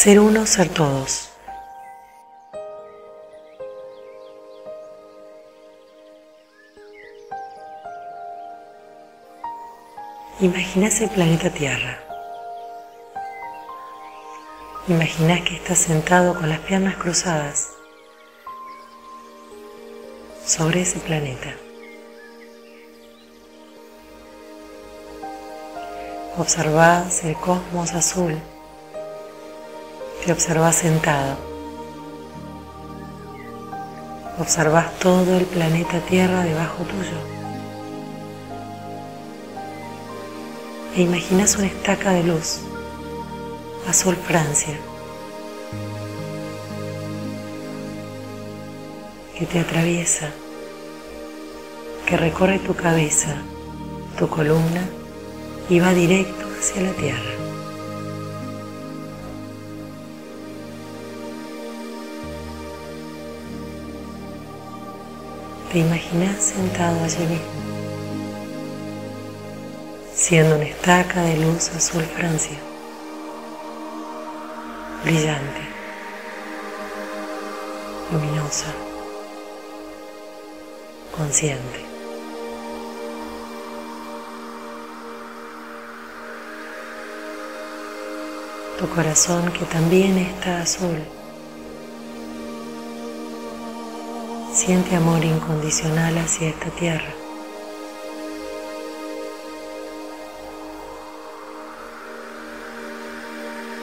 Ser uno, ser todos. Imaginas el planeta Tierra. Imaginas que estás sentado con las piernas cruzadas sobre ese planeta. Observas el cosmos azul. Te observas sentado. Observas todo el planeta Tierra debajo tuyo. E imaginas una estaca de luz, azul Francia, que te atraviesa, que recorre tu cabeza, tu columna y va directo hacia la tierra. Te sentado allí mismo, siendo una estaca de luz azul Francia, brillante, luminosa, consciente. tu corazón que también está azul. Siente amor incondicional hacia esta tierra.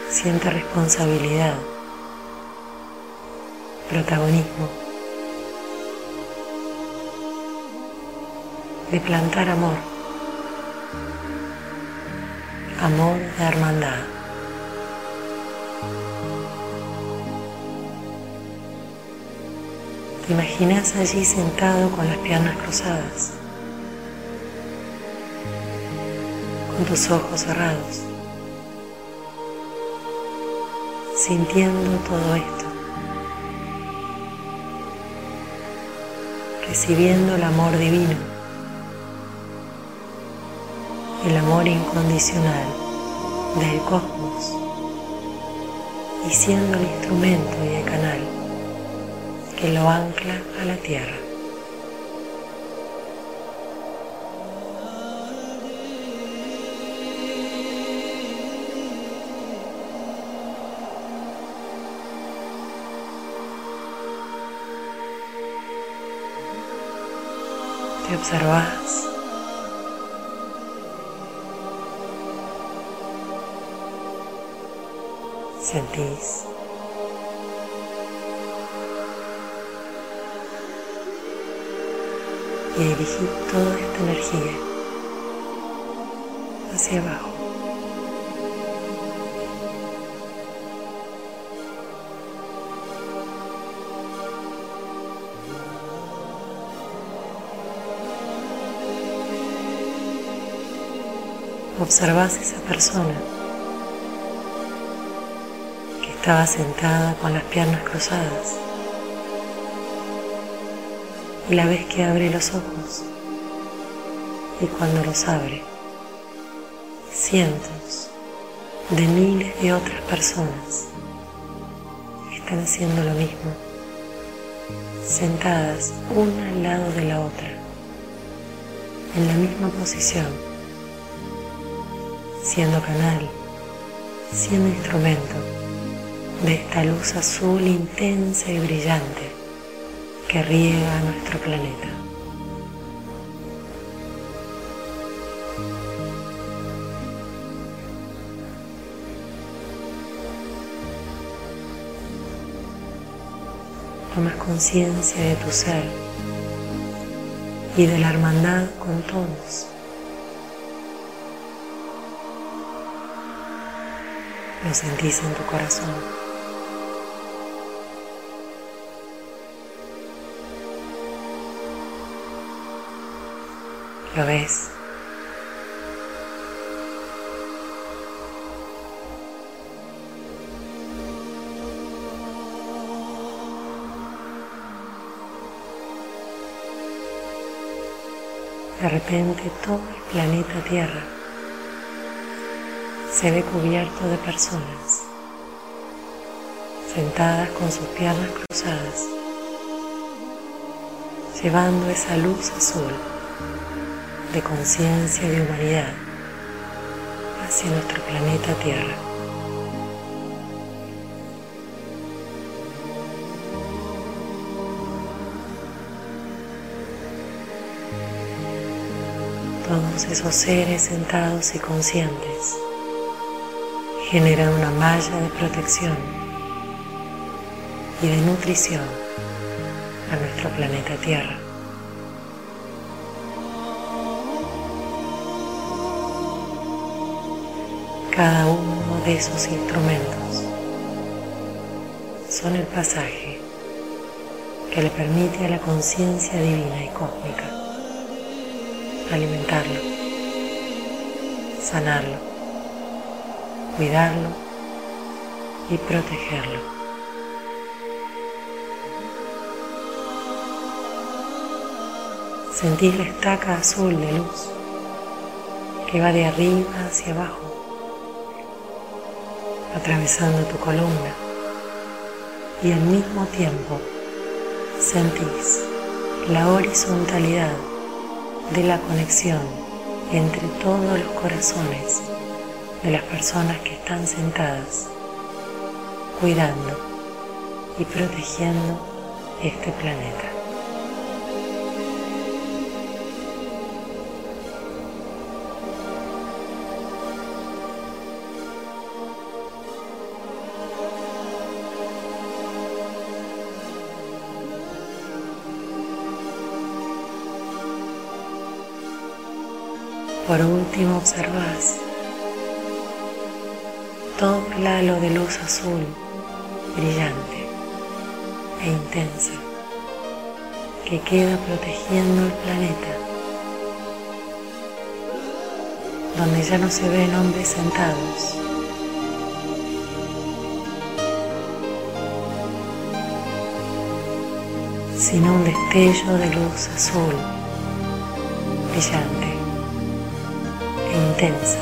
Siente responsabilidad, protagonismo, de plantar amor, amor de hermandad. Te imaginas allí sentado con las piernas cruzadas, con tus ojos cerrados, sintiendo todo esto, recibiendo el amor divino, el amor incondicional del cosmos y siendo el instrumento y el canal que lo ancla a la tierra. Te observas. Sentís. Y dirigir toda esta energía hacia abajo. Observas esa persona que estaba sentada con las piernas cruzadas la vez que abre los ojos. Y cuando los abre, cientos de miles de otras personas están haciendo lo mismo, sentadas una al lado de la otra, en la misma posición, siendo canal, siendo instrumento de esta luz azul intensa y brillante que riega nuestro planeta. Tomas conciencia de tu ser y de la hermandad con todos. Lo sentís en tu corazón. ¿Lo ves? De repente todo el planeta Tierra se ve cubierto de personas sentadas con sus piernas cruzadas, llevando esa luz azul de conciencia y de humanidad hacia nuestro planeta Tierra. Todos esos seres sentados y conscientes generan una malla de protección y de nutrición a nuestro planeta Tierra. Cada uno de esos instrumentos son el pasaje que le permite a la conciencia divina y cósmica alimentarlo, sanarlo, cuidarlo y protegerlo. Sentís la estaca azul de luz que va de arriba hacia abajo, atravesando tu columna y al mismo tiempo sentís la horizontalidad de la conexión entre todos los corazones de las personas que están sentadas, cuidando y protegiendo este planeta. Por último observas todo el halo de luz azul brillante e intensa que queda protegiendo el planeta, donde ya no se ven hombres sentados. sino un destello de luz azul brillante intensa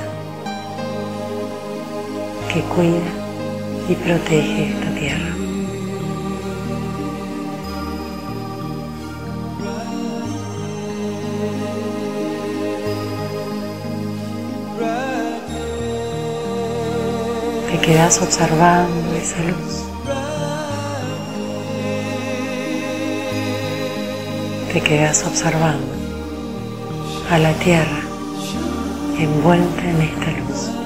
que cuida y protege esta tierra. Te quedas observando esa luz. Te quedas observando a la tierra envuelta en esta luz.